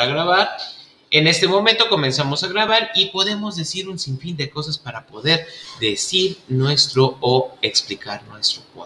a grabar. En este momento comenzamos a grabar y podemos decir un sinfín de cosas para poder decir nuestro o explicar nuestro podcast.